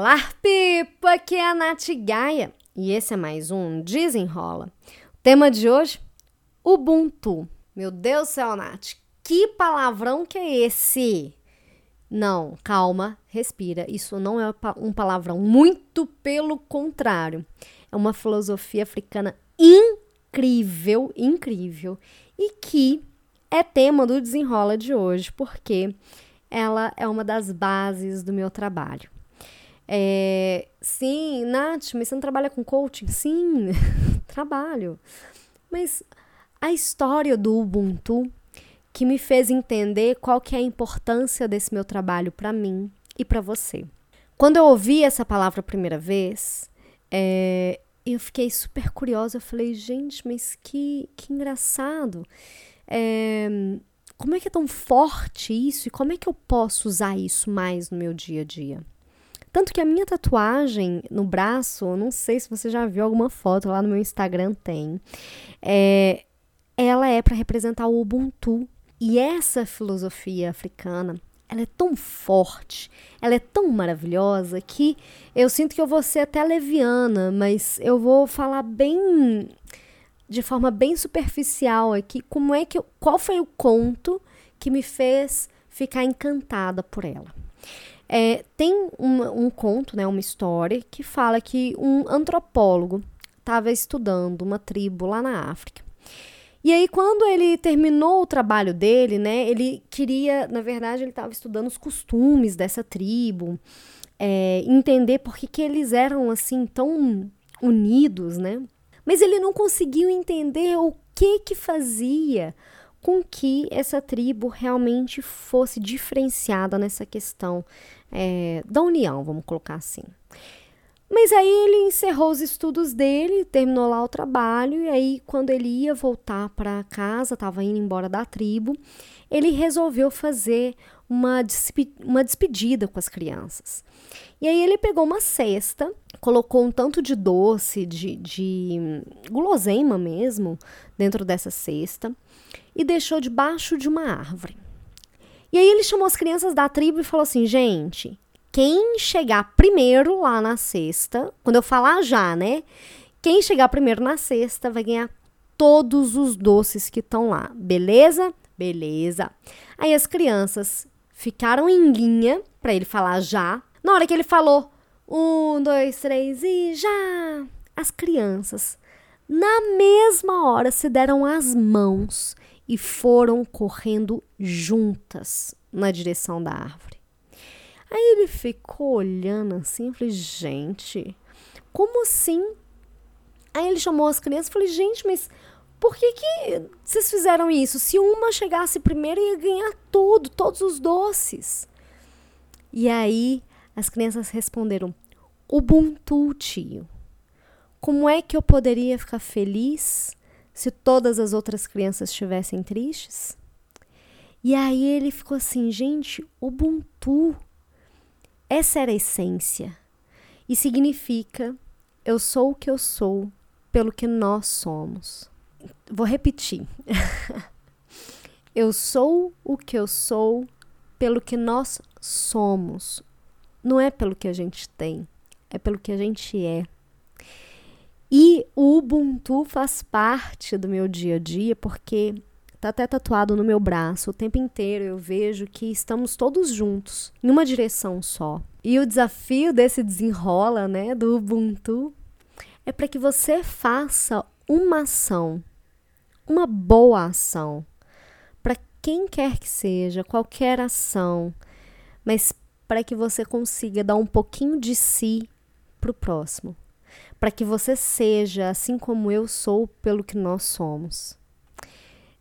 Olá, Pipo! Aqui é a Nath Gaia e esse é mais um Desenrola. O tema de hoje: Ubuntu. Meu Deus do céu, Nath, que palavrão que é esse? Não, calma, respira. Isso não é um palavrão, muito pelo contrário. É uma filosofia africana incrível, incrível e que é tema do desenrola de hoje, porque ela é uma das bases do meu trabalho. É, sim, Nath, mas você não trabalha com coaching? Sim, trabalho. Mas a história do Ubuntu que me fez entender qual que é a importância desse meu trabalho para mim e para você. Quando eu ouvi essa palavra a primeira vez, é, eu fiquei super curiosa. Eu falei, gente, mas que, que engraçado. É, como é que é tão forte isso e como é que eu posso usar isso mais no meu dia a dia? Tanto que a minha tatuagem no braço, não sei se você já viu alguma foto lá no meu Instagram, tem. É, ela é para representar o Ubuntu. E essa filosofia africana, ela é tão forte, ela é tão maravilhosa que eu sinto que eu vou ser até leviana, mas eu vou falar bem de forma bem superficial aqui, como é que eu, qual foi o conto que me fez ficar encantada por ela. É, tem um, um conto, né, uma história que fala que um antropólogo estava estudando uma tribo lá na África. E aí, quando ele terminou o trabalho dele, né, ele queria, na verdade, ele estava estudando os costumes dessa tribo, é, entender por que, que eles eram assim tão unidos, né? Mas ele não conseguiu entender o que que fazia com que essa tribo realmente fosse diferenciada nessa questão é, da união, vamos colocar assim. Mas aí ele encerrou os estudos dele, terminou lá o trabalho, e aí, quando ele ia voltar para casa, estava indo embora da tribo, ele resolveu fazer uma, uma despedida com as crianças. E aí ele pegou uma cesta, colocou um tanto de doce, de, de guloseima mesmo, dentro dessa cesta e deixou debaixo de uma árvore. E aí ele chamou as crianças da tribo e falou assim: gente, quem chegar primeiro lá na cesta, quando eu falar já, né? Quem chegar primeiro na cesta vai ganhar todos os doces que estão lá, beleza? Beleza. Aí as crianças ficaram em linha para ele falar já. Na hora que ele falou um, dois, três e já, as crianças na mesma hora se deram as mãos e foram correndo juntas na direção da árvore. Aí ele ficou olhando assim, eu falei, gente, como assim? Aí ele chamou as crianças e falei, gente, mas por que, que vocês fizeram isso? Se uma chegasse primeiro, ia ganhar tudo, todos os doces. E aí as crianças responderam: Ubuntu, tio. Como é que eu poderia ficar feliz se todas as outras crianças estivessem tristes? E aí ele ficou assim, gente, Ubuntu. Essa era a essência. E significa eu sou o que eu sou pelo que nós somos. Vou repetir. eu sou o que eu sou pelo que nós somos. Não é pelo que a gente tem, é pelo que a gente é. E o Ubuntu faz parte do meu dia a dia porque tá até tatuado no meu braço. O tempo inteiro eu vejo que estamos todos juntos, em uma direção só. E o desafio desse desenrola, né, do Ubuntu, é para que você faça uma ação, uma boa ação, para quem quer que seja, qualquer ação, mas para que você consiga dar um pouquinho de si para o próximo para que você seja assim como eu sou pelo que nós somos.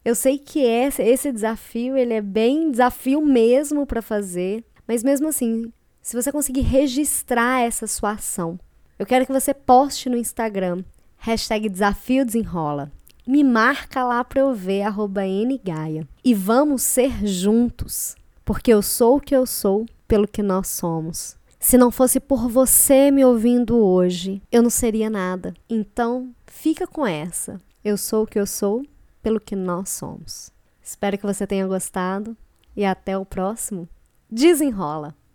Eu sei que esse, esse desafio ele é bem desafio mesmo para fazer, mas mesmo assim, se você conseguir registrar essa sua ação, eu quero que você poste no Instagram, hashtag desafio desenrola. Me marca lá para eu ver, arroba ngaia. E vamos ser juntos, porque eu sou o que eu sou pelo que nós somos. Se não fosse por você me ouvindo hoje, eu não seria nada. Então, fica com essa. Eu sou o que eu sou pelo que nós somos. Espero que você tenha gostado e até o próximo. Desenrola!